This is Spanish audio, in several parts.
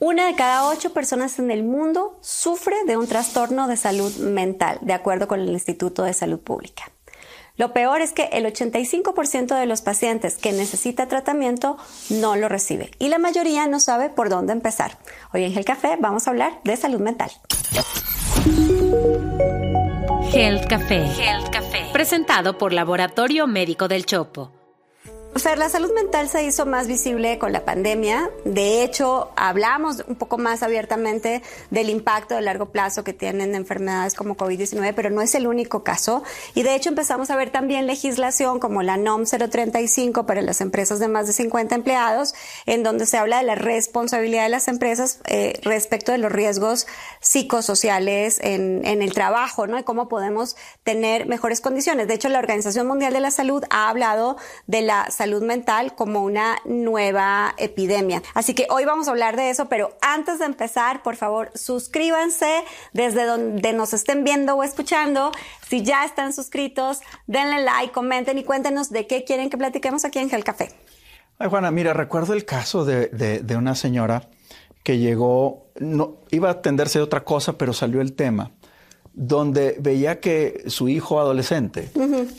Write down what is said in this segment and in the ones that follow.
Una de cada ocho personas en el mundo sufre de un trastorno de salud mental, de acuerdo con el Instituto de Salud Pública. Lo peor es que el 85% de los pacientes que necesita tratamiento no lo recibe y la mayoría no sabe por dónde empezar. Hoy en el Café vamos a hablar de salud mental. Health Café. Health Café. Presentado por Laboratorio Médico del Chopo. Sea, la salud mental se hizo más visible con la pandemia. De hecho, hablamos un poco más abiertamente del impacto de largo plazo que tienen enfermedades como COVID-19, pero no es el único caso. Y de hecho empezamos a ver también legislación como la NOM 035 para las empresas de más de 50 empleados, en donde se habla de la responsabilidad de las empresas eh, respecto de los riesgos psicosociales en, en el trabajo, ¿no? Y cómo podemos tener mejores condiciones. De hecho, la Organización Mundial de la Salud ha hablado de la salud mental como una nueva epidemia. Así que hoy vamos a hablar de eso, pero antes de empezar, por favor, suscríbanse desde donde nos estén viendo o escuchando. Si ya están suscritos, denle like, comenten y cuéntenos de qué quieren que platiquemos aquí en Gel Café. Ay, Juana, mira, recuerdo el caso de, de, una señora que llegó, no, iba a atenderse de otra cosa, pero salió el tema, donde veía que su hijo adolescente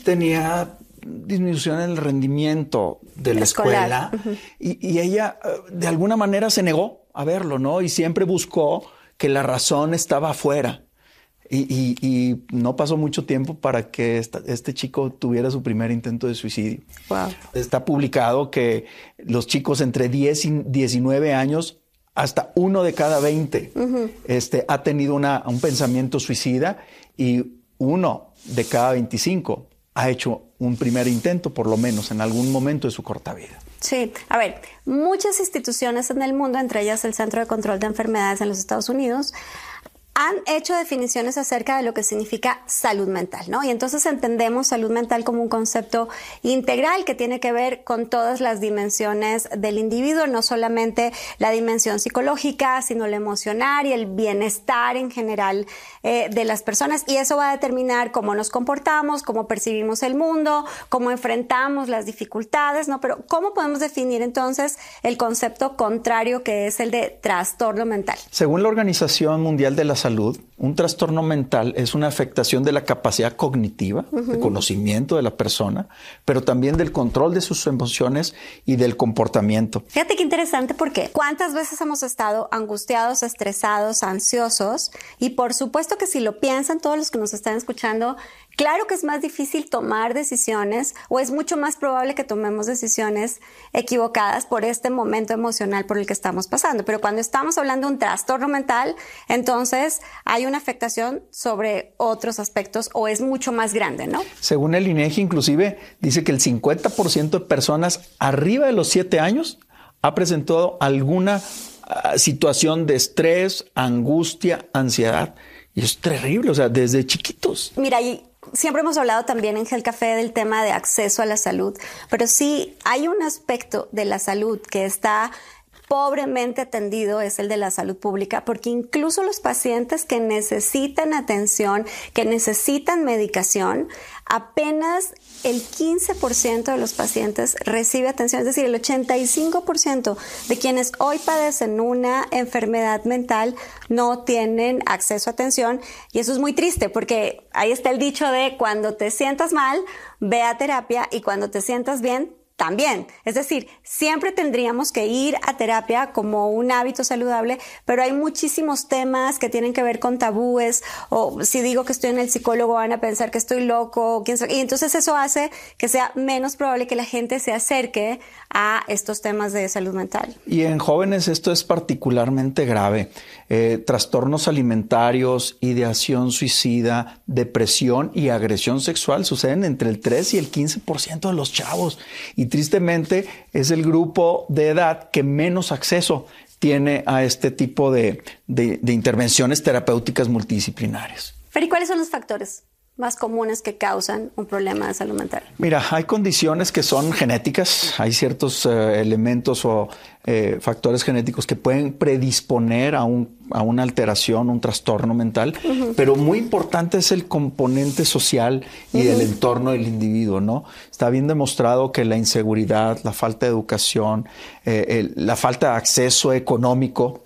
tenía disminución en el rendimiento de la escuela y, ella eh, de alguna manera se negó a verlo, ¿no? Y siempre buscó que la razón estaba afuera. Y, no pasó mucho tiempo para que este chico tuviera su primer intento de suicidio. Está publicado que los chicos entre 10 y 19 años, hasta uno de cada 20, este, ha tenido una, un pensamiento suicida y uno de cada 25 ha hecho un primer intento, por lo menos en algún momento de su corta vida. Sí, a ver, muchas instituciones en el mundo, entre ellas el Centro de Control de Enfermedades en los Estados Unidos, han hecho definiciones acerca de lo que significa salud mental, ¿no? Y entonces entendemos salud mental como un concepto integral que tiene que ver con todas las dimensiones del individuo, no solamente la dimensión psicológica, sino la emocional y el bienestar en general eh, de las personas. Y eso va a determinar cómo nos comportamos, cómo percibimos el mundo, cómo enfrentamos las dificultades, ¿no? Pero ¿cómo podemos definir entonces el concepto contrario que es el de trastorno mental? Según la Organización Mundial de la salud, un trastorno mental es una afectación de la capacidad cognitiva, de conocimiento de la persona, pero también del control de sus emociones y del comportamiento. Fíjate qué interesante porque cuántas veces hemos estado angustiados, estresados, ansiosos y por supuesto que si lo piensan todos los que nos están escuchando, Claro que es más difícil tomar decisiones o es mucho más probable que tomemos decisiones equivocadas por este momento emocional por el que estamos pasando. Pero cuando estamos hablando de un trastorno mental, entonces hay una afectación sobre otros aspectos o es mucho más grande, ¿no? Según el INEGI, inclusive dice que el 50% de personas arriba de los 7 años ha presentado alguna ah, situación de estrés, angustia, ansiedad. Y es terrible, o sea, desde chiquitos. Mira, y siempre hemos hablado también en Gel Café del tema de acceso a la salud, pero sí hay un aspecto de la salud que está pobremente atendido es el de la salud pública, porque incluso los pacientes que necesitan atención, que necesitan medicación, apenas el 15% de los pacientes recibe atención, es decir, el 85% de quienes hoy padecen una enfermedad mental no tienen acceso a atención. Y eso es muy triste porque ahí está el dicho de cuando te sientas mal, ve a terapia y cuando te sientas bien, también. Es decir, siempre tendríamos que ir a terapia como un hábito saludable, pero hay muchísimos temas que tienen que ver con tabúes o si digo que estoy en el psicólogo van a pensar que estoy loco y entonces eso hace que sea menos probable que la gente se acerque a estos temas de salud mental. Y en jóvenes esto es particularmente grave. Eh, trastornos alimentarios, ideación suicida, depresión y agresión sexual suceden entre el 3 y el 15% de los chavos. Tristemente es el grupo de edad que menos acceso tiene a este tipo de, intervenciones terapéuticas multidisciplinarias. Pero ¿y cuáles son los factores? Más comunes que causan un problema de salud mental? Mira, hay condiciones que son genéticas, hay ciertos eh, elementos o eh, factores genéticos que pueden predisponer a, un, a una alteración, un trastorno mental, pero muy importante es el componente social y del entorno del individuo, ¿no? Está bien demostrado que la inseguridad, la falta de educación, eh, la falta de acceso económico,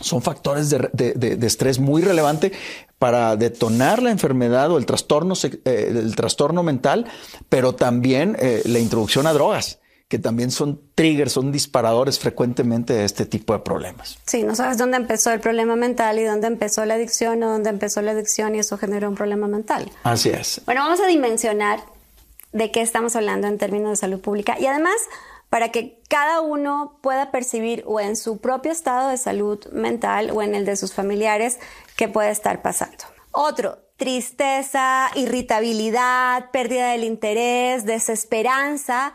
son factores de, estrés muy relevante para detonar la enfermedad o el trastorno, eh, el trastorno mental, pero también eh, la introducción a drogas que también son triggers, son disparadores frecuentemente de este tipo de problemas. Sí, no sabes dónde empezó el problema mental y dónde empezó la adicción o dónde empezó la adicción y eso generó un problema mental. Así es. Bueno, vamos a dimensionar de qué estamos hablando en términos de salud pública y además para que cada uno pueda percibir o en su propio estado de salud mental o en el de sus familiares qué puede estar pasando. Otro, tristeza, irritabilidad, pérdida del interés, desesperanza,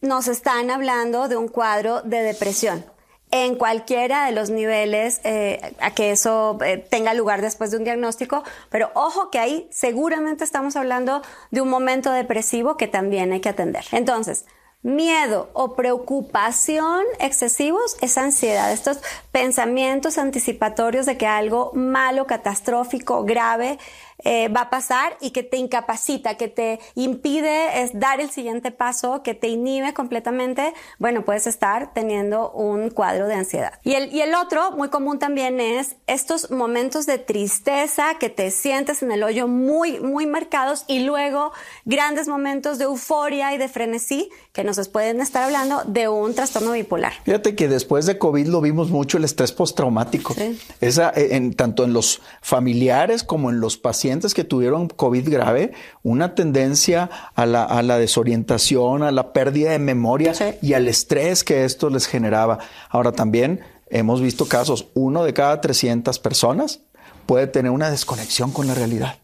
nos están hablando de un cuadro de depresión en cualquiera de los niveles eh, a que eso eh, tenga lugar después de un diagnóstico, pero ojo que ahí seguramente estamos hablando de un momento depresivo que también hay que atender. Entonces, miedo o preocupación excesivos es ansiedad, estos pensamientos anticipatorios de que algo malo, catastrófico, grave eh, va a pasar y que te incapacita, que te impide es dar el siguiente paso, que te inhibe completamente, bueno, puedes estar teniendo un cuadro de ansiedad. Y el, y el otro, muy común también, es estos momentos de tristeza que te sientes en el hoyo muy, muy marcados y luego grandes momentos de euforia y de frenesí que nos pueden estar hablando de un trastorno bipolar. Fíjate que después de COVID lo vimos mucho el estrés postraumático. Esa, eh, en, tanto en los familiares como en los pacientes que tuvieron COVID grave, una tendencia a la, desorientación, a la pérdida de memoria y al estrés que esto les generaba. Ahora también hemos visto casos, uno de cada 300 personas puede tener una desconexión con la realidad,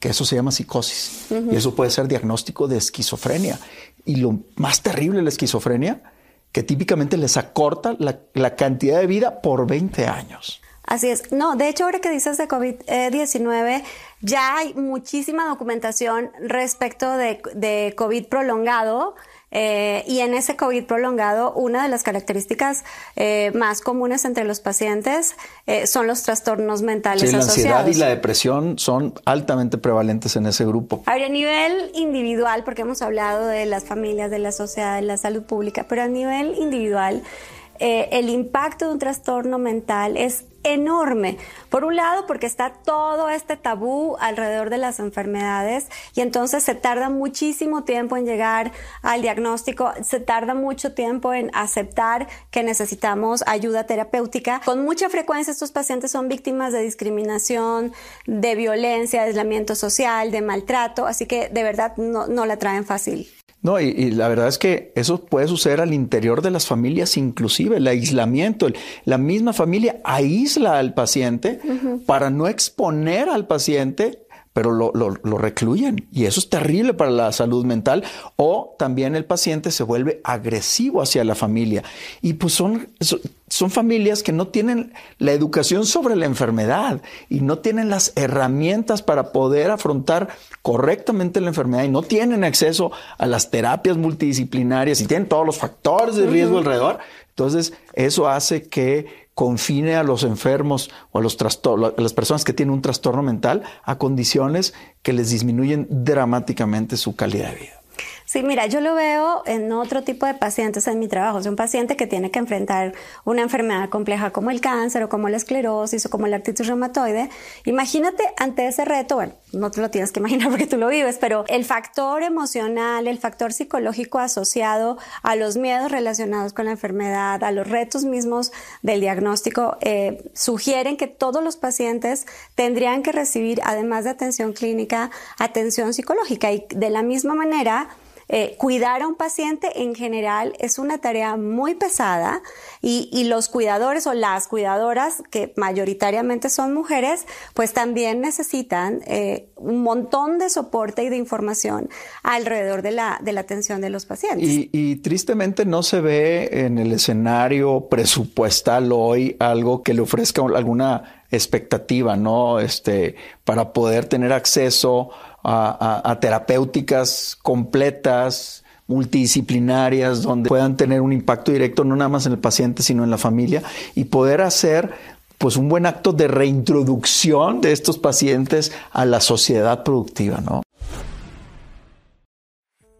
que eso se llama psicosis. Y eso puede ser diagnóstico de esquizofrenia. Y lo más terrible de la esquizofrenia, que típicamente les acorta la, la cantidad de vida por 20 años. Así es. No, de hecho, ahora que dices de COVID-19, ya hay muchísima documentación respecto de, COVID prolongado. Eh, y en ese COVID prolongado, una de las características eh, más comunes entre los pacientes eh, son los trastornos mentales sí, la ansiedad y la depresión son altamente prevalentes en ese grupo. A a nivel individual, porque hemos hablado de las familias, de la sociedad, de la salud pública, pero a nivel individual, el impacto de un trastorno mental es enorme. Por un lado, porque está todo este tabú alrededor de las enfermedades y entonces se tarda muchísimo tiempo en llegar al diagnóstico, se tarda mucho tiempo en aceptar que necesitamos ayuda terapéutica. Con mucha frecuencia estos pacientes son víctimas de discriminación, de violencia, de aislamiento social, de maltrato, así que de verdad no, no la traen fácil. No, y, la verdad es que eso puede suceder al interior de las familias, inclusive el aislamiento. la misma familia aísla al paciente para no exponer al paciente pero lo, lo, recluyen. Y eso es terrible para la salud mental. O también el paciente se vuelve agresivo hacia la familia. Y pues son, son familias que no tienen la educación sobre la enfermedad y no tienen las herramientas para poder afrontar correctamente la enfermedad y no tienen acceso a las terapias multidisciplinarias y tienen todos los factores de riesgo alrededor. Entonces, eso hace que confine a los enfermos o a, los las personas que tienen un trastorno mental a condiciones que les disminuyen dramáticamente su calidad de vida. Sí, mira, yo lo veo en otro tipo de pacientes en mi trabajo. Es un paciente que tiene que enfrentar una enfermedad compleja como el cáncer o como la esclerosis o como la artritis reumatoide. Imagínate ante ese reto, bueno, no te lo tienes que imaginar porque tú lo vives, pero el factor emocional, el factor psicológico asociado a los miedos relacionados con la enfermedad, a los retos mismos del diagnóstico, eh, sugieren que todos los pacientes tendrían que recibir, además de atención clínica, atención psicológica. Y de la misma manera, eh, cuidar a un paciente en general es una tarea muy pesada y, los cuidadores o las cuidadoras, que mayoritariamente son mujeres, pues también necesitan eh, un montón de soporte y de información alrededor de la, de la atención de los pacientes. Y, y tristemente no se ve en el escenario presupuestal hoy algo que le ofrezca alguna expectativa, ¿no? Este, para poder tener acceso a, terapéuticas completas, multidisciplinarias, donde puedan tener un impacto directo no nada más en el paciente, sino en la familia y poder hacer pues un buen acto de reintroducción de estos pacientes a la sociedad productiva, ¿no?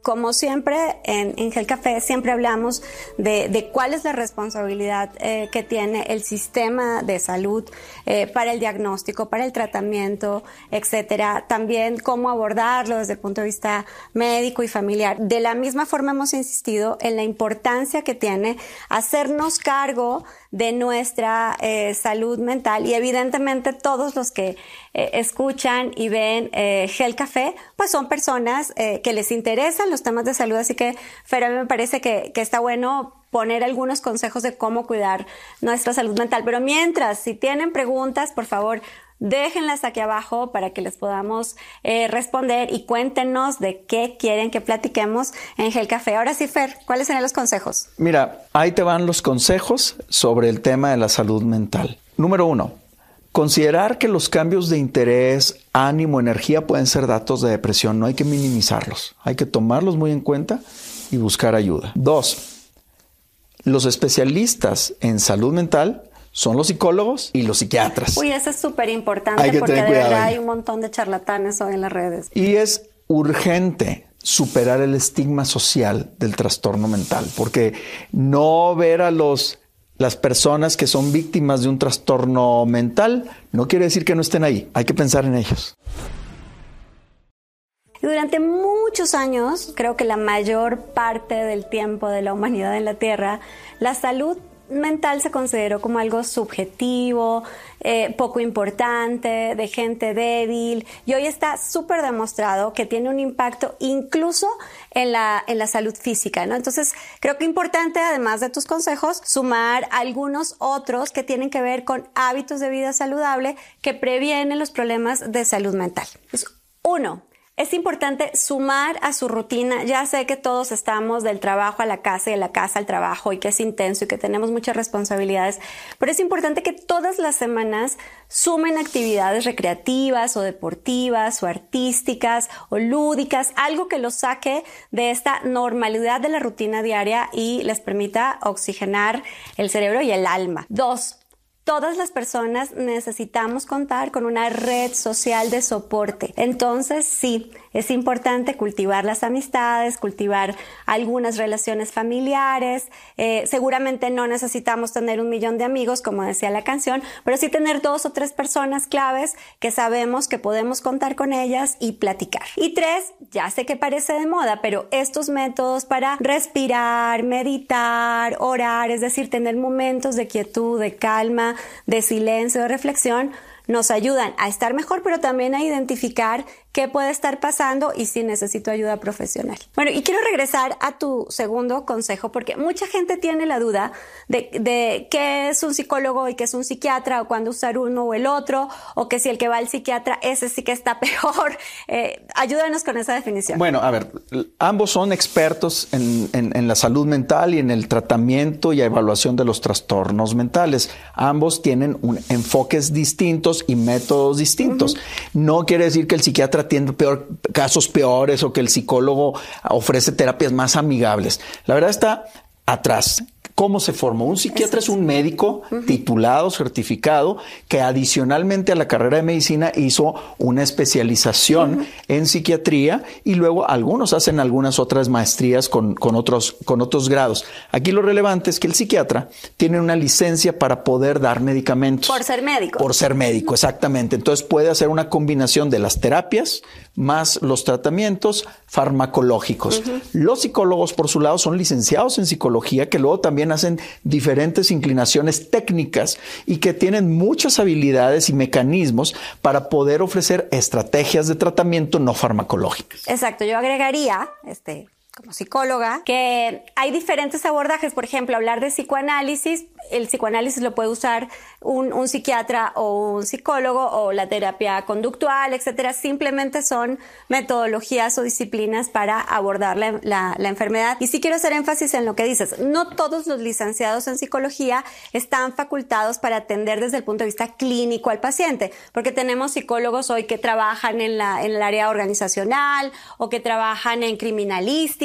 Como siempre, en, en Gel Café siempre hablamos de, cuál es la responsabilidad eh, que tiene el sistema de salud eh, para el diagnóstico, para el tratamiento, etcétera. También cómo abordarlo desde el punto de vista médico y familiar. De la misma forma hemos insistido en la importancia que tiene hacernos cargo de nuestra eh, salud mental y evidentemente todos los que eh, escuchan y ven eh, Gel Café, pues son personas que les interesan los temas de salud, así que Fer, a mí me parece que, que está bueno poner algunos consejos de cómo cuidar nuestra salud mental. Pero mientras, si tienen preguntas, por favor, déjenlas aquí abajo para que les podamos eh, responder y cuéntenos de qué quieren que platiquemos en Gel Café. Ahora sí, Fer, ¿cuáles serían los consejos? Mira, ahí te van los consejos sobre el tema de la salud mental. Número uno, considerar que los cambios de interés, ánimo, energía pueden ser datos de depresión. No hay que minimizarlos. Hay que tomarlos muy en cuenta y buscar ayuda. Dos, los especialistas en salud mental son los psicólogos y los psiquiatras. Uy, eso es súper importante porque de cuidado verdad ahí. hay un montón de charlatanes hoy en las redes. Y es urgente superar el estigma social del trastorno mental, porque no ver a los las personas que son víctimas de un trastorno mental no quiere decir que no estén ahí, hay que pensar en ellos. Durante muchos años, creo que la mayor parte del tiempo de la humanidad en la Tierra, la salud mental se consideró como algo subjetivo, eh, poco importante, de gente débil, y hoy está súper demostrado que tiene un impacto incluso en la, en la salud física, ¿no? Entonces, creo que importante, además de tus consejos, sumar algunos otros que tienen que ver con hábitos de vida saludable que previenen los problemas de salud mental. Uno, es importante sumar a su rutina. Ya sé que todos estamos del trabajo a la casa y de la casa al trabajo y que es intenso y que tenemos muchas responsabilidades, pero es importante que todas las semanas sumen actividades recreativas o deportivas o artísticas o lúdicas, algo que los saque de esta normalidad de la rutina diaria y les permita oxigenar el cerebro y el alma. Dos, Todas las personas necesitamos contar con una red social de soporte. Entonces, sí, es importante cultivar las amistades, cultivar algunas relaciones familiares. Eh, seguramente no necesitamos tener un millón de amigos, como decía la canción, pero sí tener dos o tres personas claves que sabemos que podemos contar con ellas y platicar. Y tres, ya sé que parece de moda, pero estos métodos para respirar, meditar, orar, es decir, tener momentos de quietud, de calma, de silencio, de reflexión, nos ayudan a estar mejor, pero también a identificar qué puede estar pasando y si necesito ayuda profesional. Bueno, y quiero regresar a tu segundo consejo porque mucha gente tiene la duda de, de qué es un psicólogo y qué es un psiquiatra o cuándo usar uno o el otro o que si el que va al psiquiatra ese sí que está peor. Eh, ayúdanos con esa definición. Bueno, a ver, ambos son expertos en, en, en, la salud mental y en el tratamiento y evaluación de los trastornos mentales. Ambos tienen un, enfoques distintos y métodos distintos. Uh -huh. No quiere decir que el psiquiatra tiene peor, casos peores o que el psicólogo ofrece terapias más amigables. La verdad está atrás. ¿Cómo se formó? Un psiquiatra es un médico uh -huh. titulado, certificado, que adicionalmente a la carrera de medicina hizo una especialización uh -huh. en psiquiatría y luego algunos hacen algunas otras maestrías con, con, otros, con otros grados. Aquí lo relevante es que el psiquiatra tiene una licencia para poder dar medicamentos. Por ser médico. Por ser médico, exactamente. Entonces puede hacer una combinación de las terapias más los tratamientos farmacológicos. Uh -huh. Los psicólogos, por su lado, son licenciados en psicología que luego también hacen diferentes inclinaciones técnicas y que tienen muchas habilidades y mecanismos para poder ofrecer estrategias de tratamiento no farmacológicas. Exacto, yo agregaría, este, como psicóloga, que hay diferentes abordajes. Por ejemplo, hablar de psicoanálisis, el psicoanálisis lo puede usar un, psiquiatra o un psicólogo o la terapia conductual, etcétera. Simplemente son metodologías o disciplinas para abordar la, enfermedad. Y sí quiero hacer énfasis en lo que dices. No todos los licenciados en psicología están facultados para atender desde el punto de vista clínico al paciente, porque tenemos psicólogos hoy que trabajan en, la, en el área organizacional o que trabajan en criminalística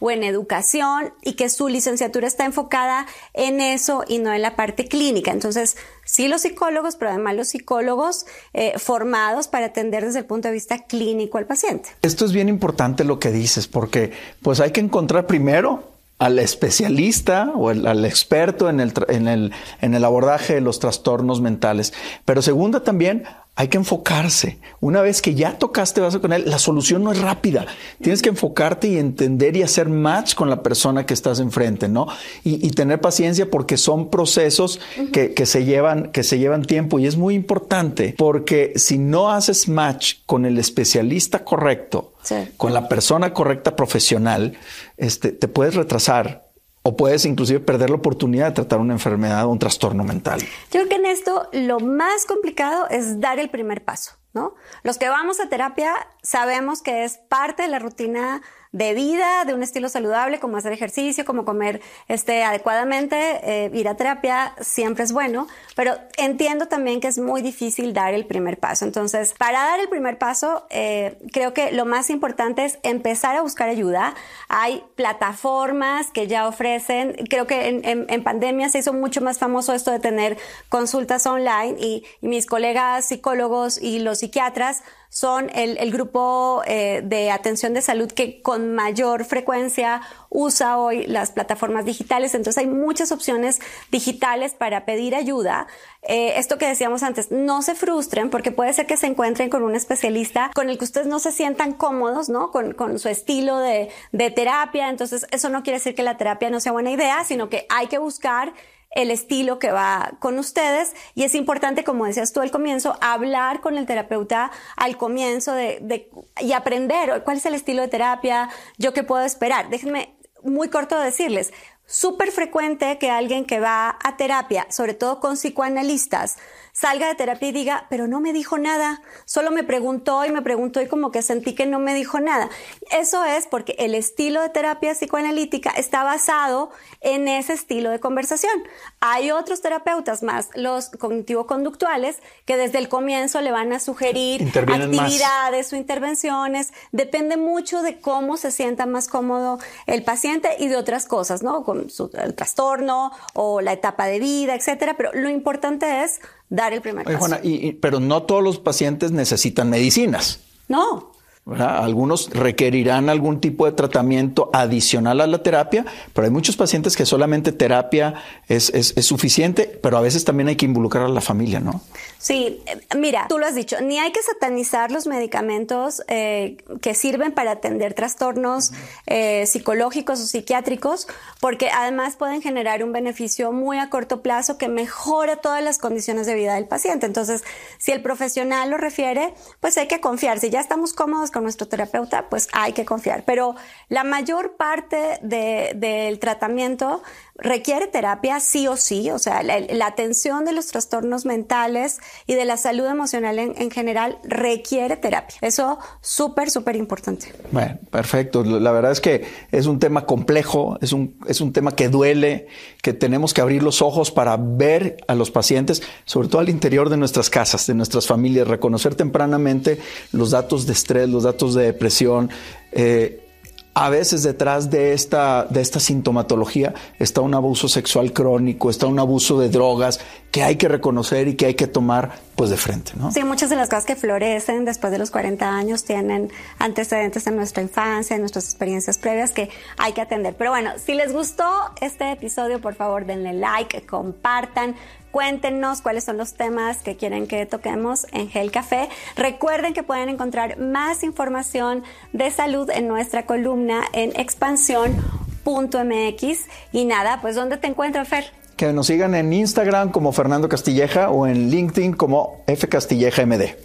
o en educación y que su licenciatura está enfocada en eso y no en la parte clínica. Entonces, sí los psicólogos, pero además los psicólogos eh, formados para atender desde el punto de vista clínico al paciente. Esto es bien importante lo que dices, porque pues hay que encontrar primero al especialista o al experto en el, en, el, en el abordaje de los trastornos mentales. Pero segunda también, hay que enfocarse. Una vez que ya tocaste base con él, la solución no es rápida. Tienes que enfocarte y entender y hacer match con la persona que estás enfrente, ¿no? Y, tener paciencia porque son procesos que, se llevan, que se llevan tiempo y es muy importante porque si no haces match con el especialista correcto, con la persona correcta profesional, este, te puedes retrasar o puedes inclusive perder la oportunidad de tratar una enfermedad o un trastorno mental. Yo creo que en esto lo más complicado es dar el primer paso, ¿no? Los que vamos a terapia sabemos que es parte de la rutina de vida, de un estilo saludable, como hacer ejercicio, como comer este, adecuadamente, eh, ir a terapia siempre es bueno, pero entiendo también que es muy difícil dar el primer paso. Entonces, para dar el primer paso, eh, creo que lo más importante es empezar a buscar ayuda. Hay plataformas que ya ofrecen, creo que en, pandemia se hizo mucho más famoso esto de tener consultas online y mis colegas psicólogos y los psiquiatras son el, grupo eh, de atención de salud que con mayor frecuencia usa hoy las plataformas digitales. Entonces hay muchas opciones digitales para pedir ayuda. Eh, esto que decíamos antes, no se frustren porque puede ser que se encuentren con un especialista con el que ustedes no se sientan cómodos, ¿no? Con, con su estilo de, de terapia. Entonces eso no quiere decir que la terapia no sea buena idea, sino que hay que buscar el estilo que va con ustedes y es importante, como decías tú al comienzo, hablar con el terapeuta al comienzo de, y aprender cuál es el estilo de terapia, yo qué puedo esperar. Déjenme muy corto decirles, súper frecuente que alguien que va a terapia, sobre todo con psicoanalistas, salga de terapia y diga, pero no me dijo nada, solo me preguntó y me preguntó y como que sentí que no me dijo nada. Eso es porque el estilo de terapia psicoanalítica está basado en ese estilo de conversación. Hay otros terapeutas más, los cognitivo-conductuales, que desde el comienzo le van a sugerir actividades o intervenciones. Depende mucho de cómo se sienta más cómodo el paciente y de otras cosas, ¿no? Con su, el trastorno o la etapa de vida, etcétera. Pero lo importante es dar el primer paso. pero no todos los pacientes necesitan medicinas. No. Algunos requerirán algún tipo de tratamiento adicional a la terapia, pero hay muchos pacientes que solamente terapia es, suficiente, pero a veces también hay que involucrar a la familia, ¿no? Sí, eh, mira, tú lo has dicho, ni hay que satanizar los medicamentos eh, que sirven para atender trastornos eh, psicológicos o psiquiátricos, porque además pueden generar un beneficio muy a corto plazo que mejora todas las condiciones de vida del paciente. Entonces, si el profesional lo refiere, pues hay que confiar. Si ya estamos cómodos con nuestro terapeuta, pues hay que confiar. Pero la mayor parte del tratamiento requiere terapia sí o sí, o sea, la, atención de los trastornos mentales y de la salud emocional en, general requiere terapia. Eso súper, súper importante. Bueno, perfecto. La verdad es que es un tema complejo, es un, es un tema que duele, que tenemos que abrir los ojos para ver a los pacientes, sobre todo al interior de nuestras casas, de nuestras familias, reconocer tempranamente los datos de estrés, los datos de depresión. Eh, a veces detrás de esta, de esta sintomatología está un abuso sexual crónico, está un abuso de drogas que hay que reconocer y que hay que tomar pues de frente, ¿no? Sí, muchas de las cosas que florecen después de los 40 años tienen antecedentes en nuestra infancia, en nuestras experiencias previas que hay que atender. Pero bueno, si les gustó este episodio, por favor denle like, compartan, Cuéntenos cuáles son los temas que quieren que toquemos en Gel Café. Recuerden que pueden encontrar más información de salud en nuestra columna en expansión.mx. Y nada, pues ¿dónde te encuentro, Fer? Que nos sigan en Instagram como Fernando Castilleja o en LinkedIn como F Castilleja MD.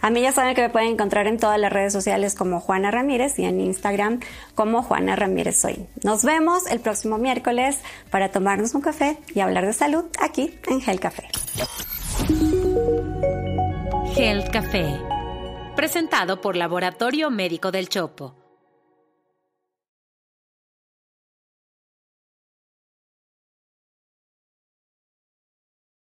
A mí ya saben que me pueden encontrar en todas las redes sociales como Juana Ramírez y en Instagram como Juana Ramírez Soy. Nos vemos el próximo miércoles para tomarnos un café y hablar de salud aquí en Gel Café. Gel Café, presentado por Laboratorio Médico del Chopo.